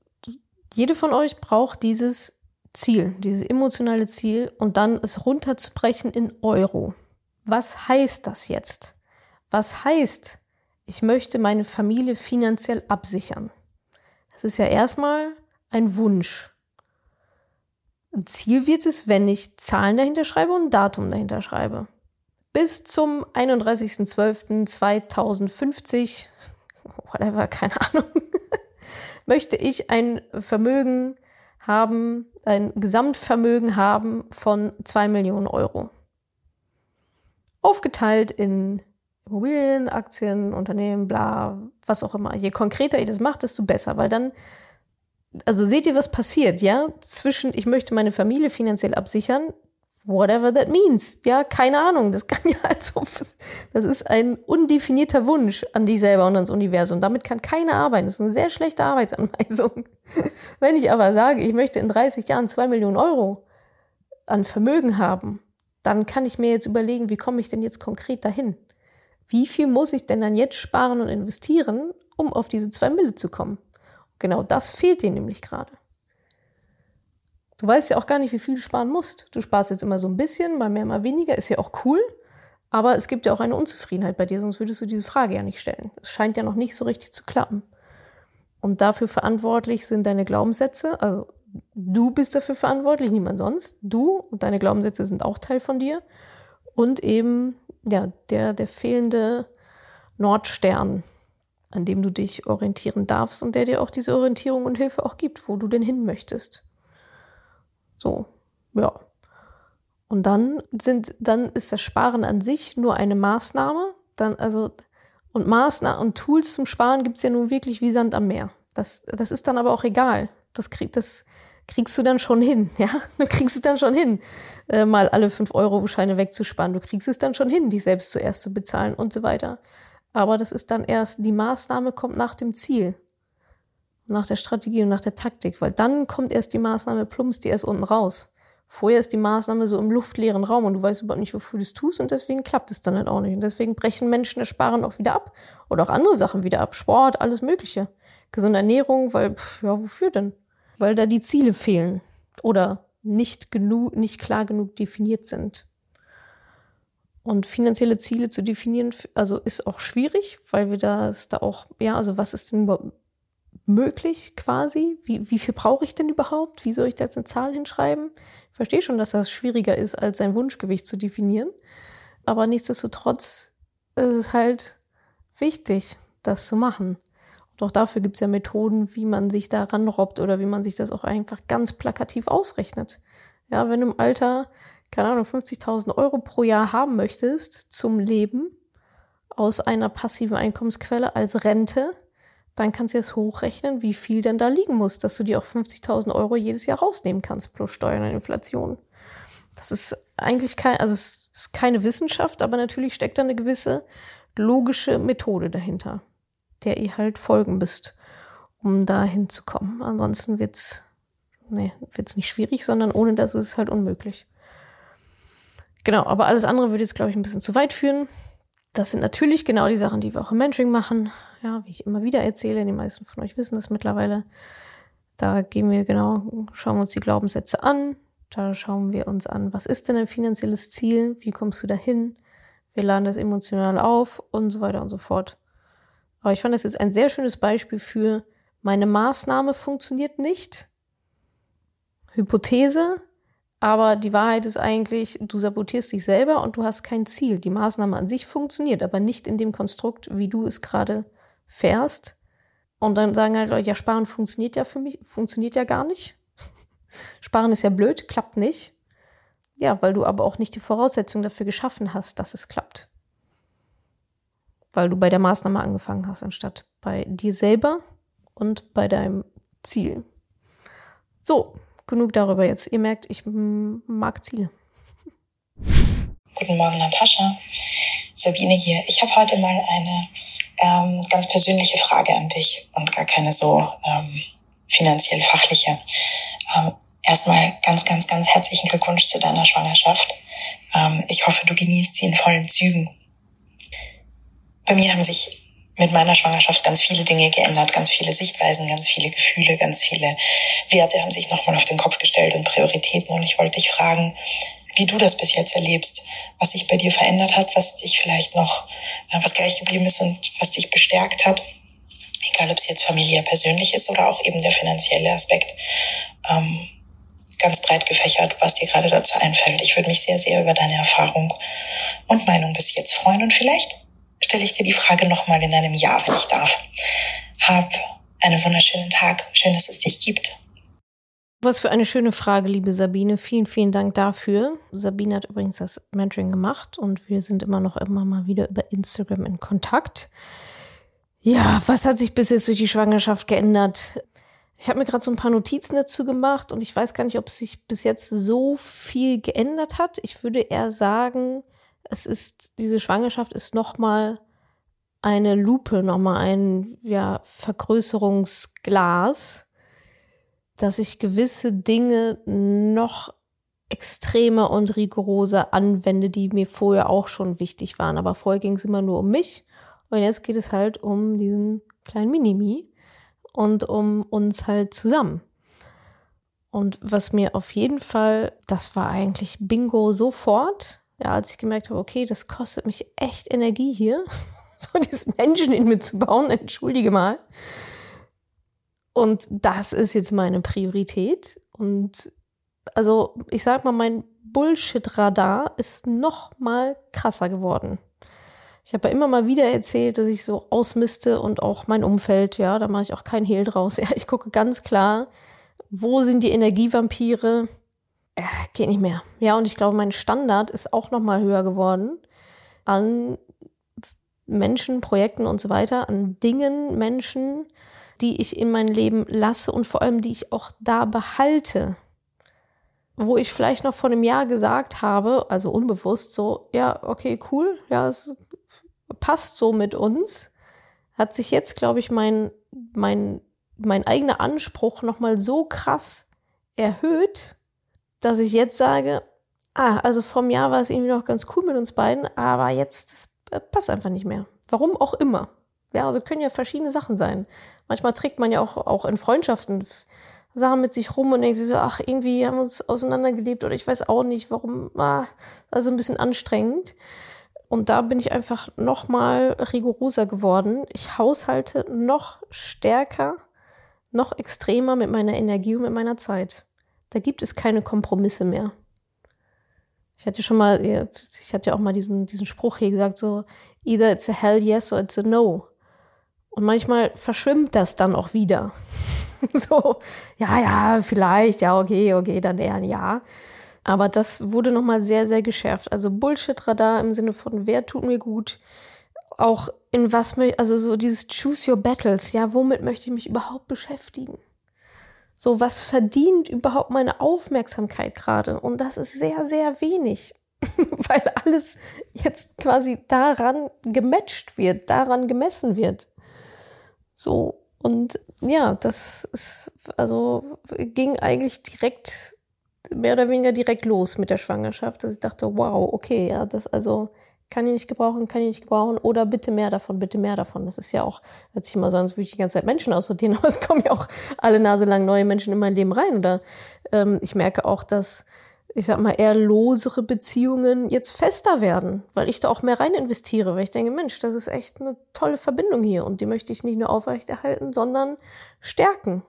jede von euch braucht dieses Ziel, dieses emotionale Ziel und dann es runterzubrechen in Euro. Was heißt das jetzt? Was heißt, ich möchte meine Familie finanziell absichern? Das ist ja erstmal ein Wunsch. Ein Ziel wird es, wenn ich Zahlen dahinter schreibe und ein Datum dahinter schreibe. Bis zum 31.12.2050, whatever, keine Ahnung, möchte ich ein Vermögen haben ein Gesamtvermögen haben von zwei Millionen Euro. Aufgeteilt in Immobilien, Aktien, Unternehmen, bla, was auch immer. Je konkreter ihr das macht, desto besser, weil dann, also seht ihr, was passiert, ja? Zwischen, ich möchte meine Familie finanziell absichern, whatever that means. Ja, keine Ahnung. Das kann ja also, das ist ein undefinierter Wunsch an dich selber und ans Universum. Damit kann keiner arbeiten. Das ist eine sehr schlechte Arbeitsanweisung. Wenn ich aber sage, ich möchte in 30 Jahren zwei Millionen Euro an Vermögen haben, dann kann ich mir jetzt überlegen, wie komme ich denn jetzt konkret dahin? Wie viel muss ich denn dann jetzt sparen und investieren, um auf diese zwei Mille zu kommen? Genau das fehlt dir nämlich gerade. Du weißt ja auch gar nicht, wie viel du sparen musst. Du sparst jetzt immer so ein bisschen, mal mehr, mal weniger, ist ja auch cool. Aber es gibt ja auch eine Unzufriedenheit bei dir, sonst würdest du diese Frage ja nicht stellen. Es scheint ja noch nicht so richtig zu klappen. Und dafür verantwortlich sind deine Glaubenssätze. Also du bist dafür verantwortlich, niemand sonst. Du und deine Glaubenssätze sind auch Teil von dir. Und eben, ja, der, der fehlende Nordstern, an dem du dich orientieren darfst und der dir auch diese Orientierung und Hilfe auch gibt, wo du denn hin möchtest. So, ja. Und dann sind, dann ist das Sparen an sich nur eine Maßnahme. Dann, also, und Maßnahmen und Tools zum Sparen gibt es ja nun wirklich wie Sand am Meer. Das, das ist dann aber auch egal. Das, krieg, das kriegst du dann schon hin, ja. Du kriegst es dann schon hin, äh, mal alle 5-Euro-Scheine wegzusparen. Du kriegst es dann schon hin, dich selbst zuerst zu bezahlen und so weiter. Aber das ist dann erst, die Maßnahme kommt nach dem Ziel nach der Strategie und nach der Taktik, weil dann kommt erst die Maßnahme, plumpst die erst unten raus. Vorher ist die Maßnahme so im luftleeren Raum und du weißt überhaupt nicht, wofür du es tust und deswegen klappt es dann halt auch nicht. Und deswegen brechen Menschen das Sparen auch wieder ab oder auch andere Sachen wieder ab. Sport, alles Mögliche. Gesunde Ernährung, weil, pff, ja, wofür denn? Weil da die Ziele fehlen oder nicht genug, nicht klar genug definiert sind. Und finanzielle Ziele zu definieren, also ist auch schwierig, weil wir das da auch, ja, also was ist denn überhaupt möglich quasi? Wie, wie viel brauche ich denn überhaupt? Wie soll ich da jetzt eine Zahl hinschreiben? Ich verstehe schon, dass das schwieriger ist, als sein Wunschgewicht zu definieren. Aber nichtsdestotrotz ist es halt wichtig, das zu machen. Und auch dafür gibt es ja Methoden, wie man sich da ranrobbt oder wie man sich das auch einfach ganz plakativ ausrechnet. Ja, wenn im Alter, keine Ahnung, 50.000 Euro pro Jahr haben möchtest zum Leben aus einer passiven Einkommensquelle als Rente, dann kannst du jetzt hochrechnen, wie viel denn da liegen muss, dass du dir auch 50.000 Euro jedes Jahr rausnehmen kannst plus Steuern und Inflation. Das ist eigentlich kein, also es ist keine Wissenschaft, aber natürlich steckt da eine gewisse logische Methode dahinter, der ihr halt folgen müsst, um da hinzukommen. Ansonsten wird's, nee, wird's nicht schwierig, sondern ohne das ist es halt unmöglich. Genau, aber alles andere würde jetzt, glaube ich, ein bisschen zu weit führen. Das sind natürlich genau die Sachen, die wir auch im Mentoring machen. Ja, wie ich immer wieder erzähle, die meisten von euch wissen das mittlerweile. Da gehen wir genau, schauen uns die Glaubenssätze an. Da schauen wir uns an, was ist denn ein finanzielles Ziel? Wie kommst du dahin? Wir laden das emotional auf und so weiter und so fort. Aber ich fand das jetzt ein sehr schönes Beispiel für meine Maßnahme funktioniert nicht. Hypothese, aber die Wahrheit ist eigentlich, du sabotierst dich selber und du hast kein Ziel. Die Maßnahme an sich funktioniert, aber nicht in dem Konstrukt, wie du es gerade fährst. Und dann sagen halt Leute, ja, Sparen funktioniert ja für mich, funktioniert ja gar nicht. Sparen ist ja blöd, klappt nicht. Ja, weil du aber auch nicht die Voraussetzungen dafür geschaffen hast, dass es klappt. Weil du bei der Maßnahme angefangen hast, anstatt bei dir selber und bei deinem Ziel. So, genug darüber jetzt. Ihr merkt, ich mag Ziele. Guten Morgen, Natascha. Sabine hier. Ich habe heute mal eine ähm, ganz persönliche Frage an dich und gar keine so ähm, finanziell fachliche. Ähm, erstmal ganz, ganz, ganz herzlichen Glückwunsch zu deiner Schwangerschaft. Ähm, ich hoffe, du genießt sie in vollen Zügen. Bei mir haben sich mit meiner Schwangerschaft ganz viele Dinge geändert, ganz viele Sichtweisen, ganz viele Gefühle, ganz viele Werte haben sich nochmal auf den Kopf gestellt und Prioritäten. Und ich wollte dich fragen, wie du das bis jetzt erlebst, was sich bei dir verändert hat, was dich vielleicht noch, äh, was gleich geblieben ist und was dich bestärkt hat. Egal, ob es jetzt familiär persönlich ist oder auch eben der finanzielle Aspekt. Ähm, ganz breit gefächert, was dir gerade dazu einfällt. Ich würde mich sehr, sehr über deine Erfahrung und Meinung bis jetzt freuen und vielleicht stelle ich dir die Frage nochmal in einem Jahr, wenn ich darf. Hab einen wunderschönen Tag. Schön, dass es dich gibt. Was für eine schöne Frage, liebe Sabine. Vielen, vielen Dank dafür. Sabine hat übrigens das Mentoring gemacht und wir sind immer noch immer mal wieder über Instagram in Kontakt. Ja, was hat sich bis jetzt durch die Schwangerschaft geändert? Ich habe mir gerade so ein paar Notizen dazu gemacht und ich weiß gar nicht, ob sich bis jetzt so viel geändert hat. Ich würde eher sagen, es ist diese Schwangerschaft ist noch mal eine Lupe, noch mal ein ja, Vergrößerungsglas dass ich gewisse Dinge noch extremer und rigoroser anwende, die mir vorher auch schon wichtig waren. Aber vorher ging es immer nur um mich. Und jetzt geht es halt um diesen kleinen Minimi und um uns halt zusammen. Und was mir auf jeden Fall, das war eigentlich Bingo sofort, ja, als ich gemerkt habe, okay, das kostet mich echt Energie hier, so dieses Menschen in mir zu bauen, entschuldige mal. Und das ist jetzt meine Priorität. Und also ich sag mal, mein Bullshit-Radar ist noch mal krasser geworden. Ich habe ja immer mal wieder erzählt, dass ich so ausmiste und auch mein Umfeld, ja, da mache ich auch keinen Hehl draus. Ja, ich gucke ganz klar, wo sind die Energievampire? Ja, geht nicht mehr. Ja, und ich glaube, mein Standard ist auch noch mal höher geworden an Menschen, Projekten und so weiter, an Dingen, Menschen, die ich in mein Leben lasse und vor allem die ich auch da behalte. Wo ich vielleicht noch vor einem Jahr gesagt habe, also unbewusst so, ja, okay, cool, ja, es passt so mit uns, hat sich jetzt, glaube ich, mein, mein, mein eigener Anspruch nochmal so krass erhöht, dass ich jetzt sage, ah, also vom Jahr war es irgendwie noch ganz cool mit uns beiden, aber jetzt, das passt einfach nicht mehr. Warum auch immer. Ja, also können ja verschiedene Sachen sein. Manchmal trägt man ja auch, auch in Freundschaften Sachen mit sich rum und denkt sich so, ach, irgendwie haben wir uns auseinandergelebt oder ich weiß auch nicht, warum, ah, also ein bisschen anstrengend. Und da bin ich einfach noch mal rigoroser geworden. Ich haushalte noch stärker, noch extremer mit meiner Energie und mit meiner Zeit. Da gibt es keine Kompromisse mehr. Ich hatte schon mal, ich hatte ja auch mal diesen, diesen Spruch hier gesagt, so, either it's a hell yes or it's a no. Und manchmal verschwimmt das dann auch wieder. so, ja, ja, vielleicht, ja, okay, okay, dann eher ein Ja. Aber das wurde nochmal sehr, sehr geschärft. Also Bullshit-Radar im Sinne von, wer tut mir gut? Auch in was, also so dieses Choose Your Battles. Ja, womit möchte ich mich überhaupt beschäftigen? So, was verdient überhaupt meine Aufmerksamkeit gerade? Und das ist sehr, sehr wenig. Weil alles jetzt quasi daran gematcht wird, daran gemessen wird. So, und ja, das ist, also ging eigentlich direkt, mehr oder weniger direkt los mit der Schwangerschaft, dass ich dachte, wow, okay, ja, das also kann ich nicht gebrauchen, kann ich nicht gebrauchen oder bitte mehr davon, bitte mehr davon. Das ist ja auch, hört sich immer so an, als würde ich die ganze Zeit Menschen aussortieren, aber es kommen ja auch alle Nase lang neue Menschen in mein Leben rein. Oder ähm, ich merke auch, dass ich sag mal, eher losere Beziehungen jetzt fester werden, weil ich da auch mehr rein investiere, weil ich denke, Mensch, das ist echt eine tolle Verbindung hier und die möchte ich nicht nur aufrechterhalten, sondern stärken,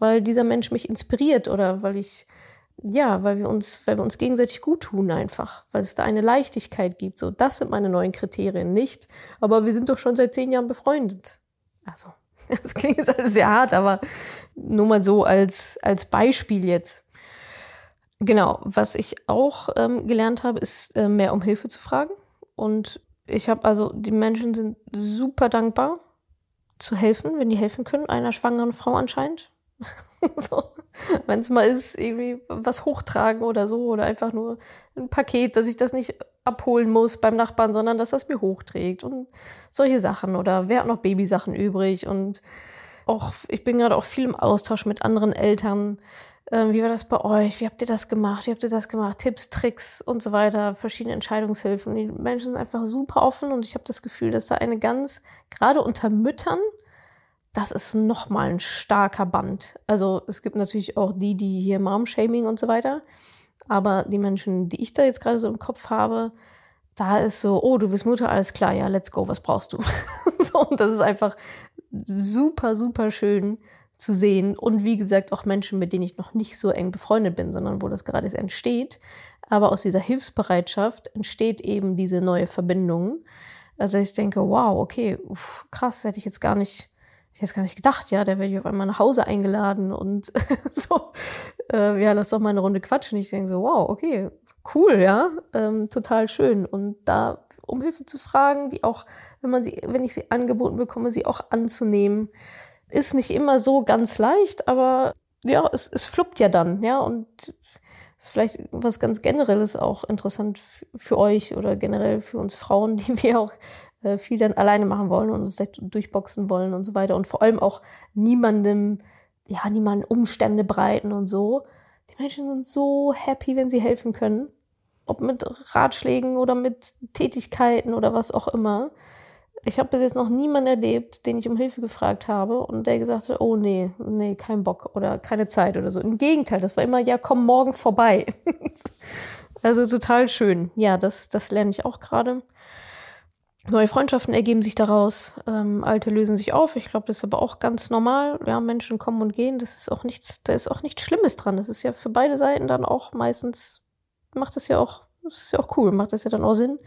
weil dieser Mensch mich inspiriert oder weil ich, ja, weil wir uns, weil wir uns gegenseitig gut tun einfach, weil es da eine Leichtigkeit gibt. So, das sind meine neuen Kriterien nicht, aber wir sind doch schon seit zehn Jahren befreundet. Also, das klingt jetzt alles sehr hart, aber nur mal so als, als Beispiel jetzt. Genau, was ich auch ähm, gelernt habe, ist äh, mehr um Hilfe zu fragen. Und ich habe also, die Menschen sind super dankbar zu helfen, wenn die helfen können, einer schwangeren Frau anscheinend. so, wenn es mal ist, irgendwie was hochtragen oder so, oder einfach nur ein Paket, dass ich das nicht abholen muss beim Nachbarn, sondern dass das mir hochträgt und solche Sachen. Oder wer hat noch Babysachen übrig? Und auch, ich bin gerade auch viel im Austausch mit anderen Eltern, ähm, wie war das bei euch? Wie habt ihr das gemacht? Wie habt ihr das gemacht? Tipps, Tricks und so weiter, verschiedene Entscheidungshilfen. Die Menschen sind einfach super offen und ich habe das Gefühl, dass da eine ganz, gerade unter Müttern, das ist nochmal ein starker Band. Also es gibt natürlich auch die, die hier Mom-Shaming und so weiter. Aber die Menschen, die ich da jetzt gerade so im Kopf habe, da ist so, oh, du bist Mutter, alles klar, ja, let's go, was brauchst du? so, und das ist einfach super, super schön, zu sehen und wie gesagt auch Menschen, mit denen ich noch nicht so eng befreundet bin, sondern wo das gerade entsteht. Aber aus dieser Hilfsbereitschaft entsteht eben diese neue Verbindung. Also ich denke, wow, okay, uff, krass, hätte ich jetzt gar nicht, ich jetzt gar nicht gedacht, ja, der werde ich auf einmal nach Hause eingeladen und so, äh, ja, lass doch mal eine Runde quatschen. Ich denke so, wow, okay, cool, ja, ähm, total schön. Und da um Hilfe zu fragen, die auch, wenn man sie, wenn ich sie angeboten bekomme, sie auch anzunehmen, ist nicht immer so ganz leicht, aber ja, es, es fluppt ja dann, ja, und ist vielleicht was ganz Generelles auch interessant für euch oder generell für uns Frauen, die wir auch äh, viel dann alleine machen wollen und uns durchboxen wollen und so weiter und vor allem auch niemandem, ja, niemanden Umstände breiten und so. Die Menschen sind so happy, wenn sie helfen können. Ob mit Ratschlägen oder mit Tätigkeiten oder was auch immer. Ich habe bis jetzt noch niemanden erlebt, den ich um Hilfe gefragt habe und der gesagt hat, oh nee, nee, kein Bock oder keine Zeit oder so. Im Gegenteil, das war immer, ja, komm morgen vorbei. also total schön. Ja, das, das lerne ich auch gerade. Neue Freundschaften ergeben sich daraus, ähm, alte lösen sich auf. Ich glaube, das ist aber auch ganz normal. Ja, Menschen kommen und gehen. Das ist auch nichts, da ist auch nichts Schlimmes dran. Das ist ja für beide Seiten dann auch meistens, macht das ja auch, das ist ja auch cool, macht das ja dann auch Sinn.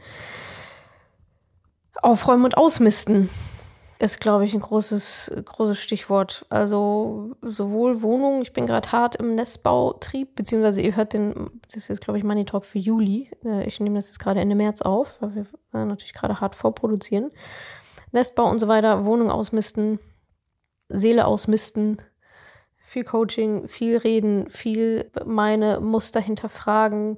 Aufräumen und ausmisten ist, glaube ich, ein großes, großes Stichwort. Also sowohl Wohnung, ich bin gerade hart im Nestbautrieb, beziehungsweise ihr hört den, das ist jetzt, glaube ich, Money Talk für Juli. Äh, ich nehme das jetzt gerade Ende März auf, weil wir äh, natürlich gerade hart vorproduzieren. Nestbau und so weiter, Wohnung ausmisten, Seele ausmisten, viel Coaching, viel reden, viel meine Muster hinterfragen,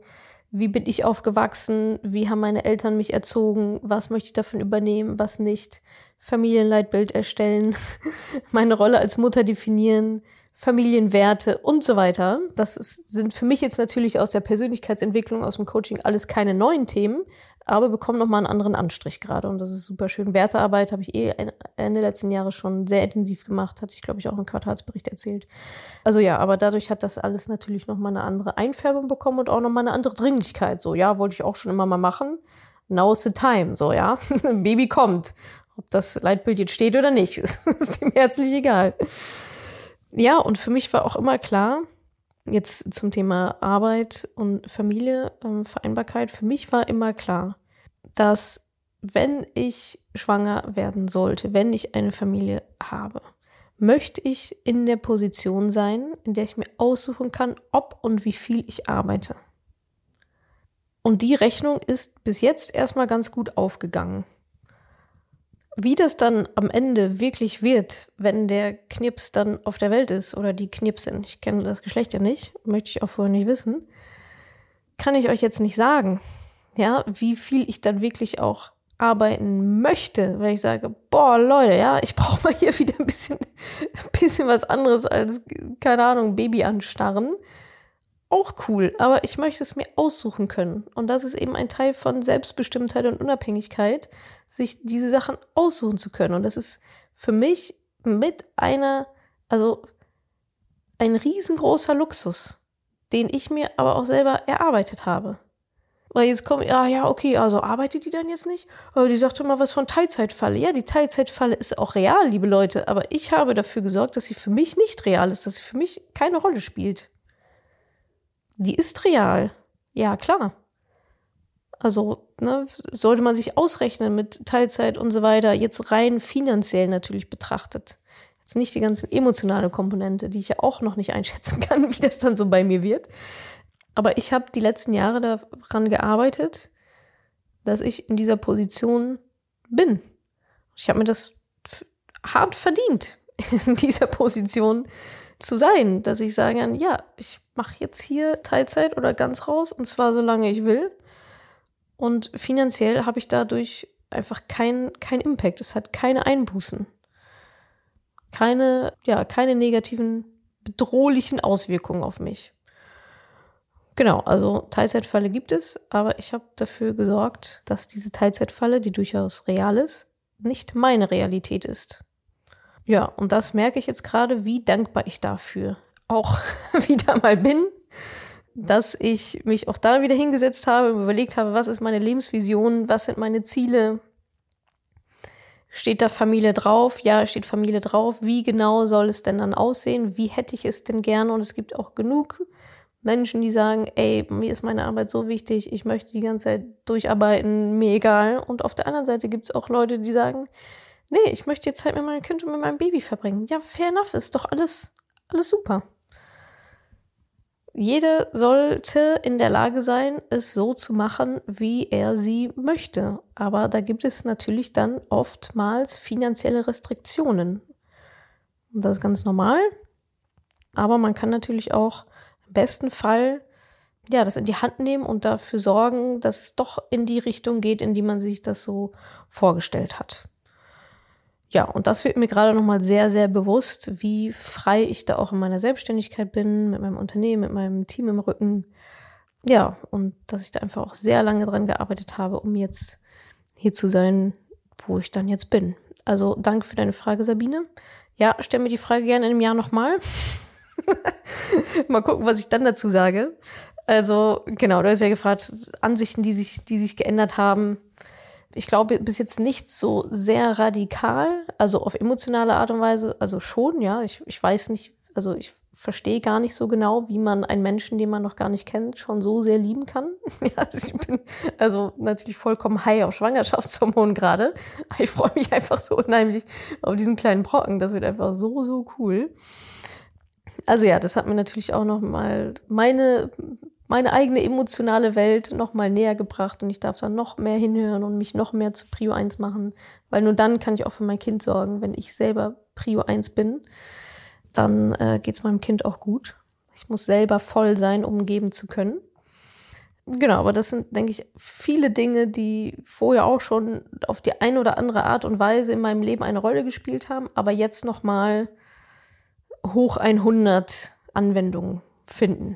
wie bin ich aufgewachsen, wie haben meine Eltern mich erzogen, was möchte ich davon übernehmen, was nicht, Familienleitbild erstellen, meine Rolle als Mutter definieren, Familienwerte und so weiter. Das ist, sind für mich jetzt natürlich aus der Persönlichkeitsentwicklung, aus dem Coaching alles keine neuen Themen, aber bekommen nochmal einen anderen Anstrich gerade und das ist super schön. Wertearbeit habe ich eh Ende letzten Jahres schon sehr intensiv gemacht, hatte ich glaube ich auch im Quartalsbericht erzählt. Also ja, aber dadurch hat das alles natürlich nochmal eine andere Einfärbung bekommen und auch nochmal eine andere Dringlichkeit. So, ja, wollte ich auch schon immer mal machen. Now is the time, so, ja. Baby kommt. Ob das Leitbild jetzt steht oder nicht, ist dem herzlich egal. Ja, und für mich war auch immer klar, jetzt zum Thema Arbeit und Familie, ähm, Vereinbarkeit, für mich war immer klar, dass wenn ich schwanger werden sollte, wenn ich eine Familie habe, möchte ich in der Position sein, in der ich mir aussuchen kann, ob und wie viel ich arbeite. Und die Rechnung ist bis jetzt erstmal ganz gut aufgegangen. Wie das dann am Ende wirklich wird, wenn der Knips dann auf der Welt ist oder die Knipsin, ich kenne das Geschlecht ja nicht, möchte ich auch vorher nicht wissen, kann ich euch jetzt nicht sagen. Ja, wie viel ich dann wirklich auch arbeiten möchte, weil ich sage, boah, Leute, ja, ich brauche mal hier wieder ein bisschen, ein bisschen was anderes als, keine Ahnung, Baby anstarren auch cool, aber ich möchte es mir aussuchen können. Und das ist eben ein Teil von Selbstbestimmtheit und Unabhängigkeit, sich diese Sachen aussuchen zu können. Und das ist für mich mit einer, also ein riesengroßer Luxus, den ich mir aber auch selber erarbeitet habe. Weil jetzt kommt, ja, ja, okay, also arbeitet die dann jetzt nicht? Aber die sagt mal was von Teilzeitfalle. Ja, die Teilzeitfalle ist auch real, liebe Leute, aber ich habe dafür gesorgt, dass sie für mich nicht real ist, dass sie für mich keine Rolle spielt die ist real. Ja, klar. Also, ne, sollte man sich ausrechnen mit Teilzeit und so weiter, jetzt rein finanziell natürlich betrachtet. Jetzt nicht die ganzen emotionale Komponente, die ich ja auch noch nicht einschätzen kann, wie das dann so bei mir wird. Aber ich habe die letzten Jahre daran gearbeitet, dass ich in dieser Position bin. Ich habe mir das hart verdient, in dieser Position zu sein, dass ich kann, ja, ich mache jetzt hier Teilzeit oder ganz raus und zwar solange ich will. Und finanziell habe ich dadurch einfach keinen kein Impact. Es hat keine Einbußen. Keine, ja, keine negativen, bedrohlichen Auswirkungen auf mich. Genau, also Teilzeitfalle gibt es, aber ich habe dafür gesorgt, dass diese Teilzeitfalle, die durchaus real ist, nicht meine Realität ist. Ja, und das merke ich jetzt gerade, wie dankbar ich dafür auch wieder mal bin, dass ich mich auch da wieder hingesetzt habe und überlegt habe, was ist meine Lebensvision, was sind meine Ziele. Steht da Familie drauf? Ja, steht Familie drauf. Wie genau soll es denn dann aussehen? Wie hätte ich es denn gerne? Und es gibt auch genug Menschen, die sagen, ey, mir ist meine Arbeit so wichtig, ich möchte die ganze Zeit durcharbeiten, mir egal. Und auf der anderen Seite gibt es auch Leute, die sagen, nee, ich möchte jetzt Zeit mit meinem Kind und mit meinem Baby verbringen. Ja, fair enough, ist doch alles, alles super. Jeder sollte in der Lage sein, es so zu machen, wie er sie möchte. Aber da gibt es natürlich dann oftmals finanzielle Restriktionen. Das ist ganz normal. Aber man kann natürlich auch im besten Fall ja, das in die Hand nehmen und dafür sorgen, dass es doch in die Richtung geht, in die man sich das so vorgestellt hat. Ja, und das wird mir gerade nochmal sehr, sehr bewusst, wie frei ich da auch in meiner Selbstständigkeit bin, mit meinem Unternehmen, mit meinem Team im Rücken. Ja, und dass ich da einfach auch sehr lange dran gearbeitet habe, um jetzt hier zu sein, wo ich dann jetzt bin. Also danke für deine Frage, Sabine. Ja, stell mir die Frage gerne in einem Jahr nochmal. mal gucken, was ich dann dazu sage. Also, genau, du hast ja gefragt, Ansichten, die sich, die sich geändert haben ich glaube, bis jetzt nicht so sehr radikal, also auf emotionale Art und Weise, also schon, ja. Ich, ich weiß nicht, also ich verstehe gar nicht so genau, wie man einen Menschen, den man noch gar nicht kennt, schon so sehr lieben kann. ja, also ich bin also natürlich vollkommen high auf Schwangerschaftshormon gerade. Ich freue mich einfach so unheimlich auf diesen kleinen Brocken. Das wird einfach so, so cool. Also ja, das hat mir natürlich auch noch mal meine meine eigene emotionale Welt noch mal näher gebracht und ich darf dann noch mehr hinhören und mich noch mehr zu Prio 1 machen, weil nur dann kann ich auch für mein Kind sorgen. Wenn ich selber Prio 1 bin, dann äh, geht es meinem Kind auch gut. Ich muss selber voll sein, um geben zu können. Genau, aber das sind, denke ich, viele Dinge, die vorher auch schon auf die eine oder andere Art und Weise in meinem Leben eine Rolle gespielt haben, aber jetzt noch mal hoch 100 Anwendungen finden.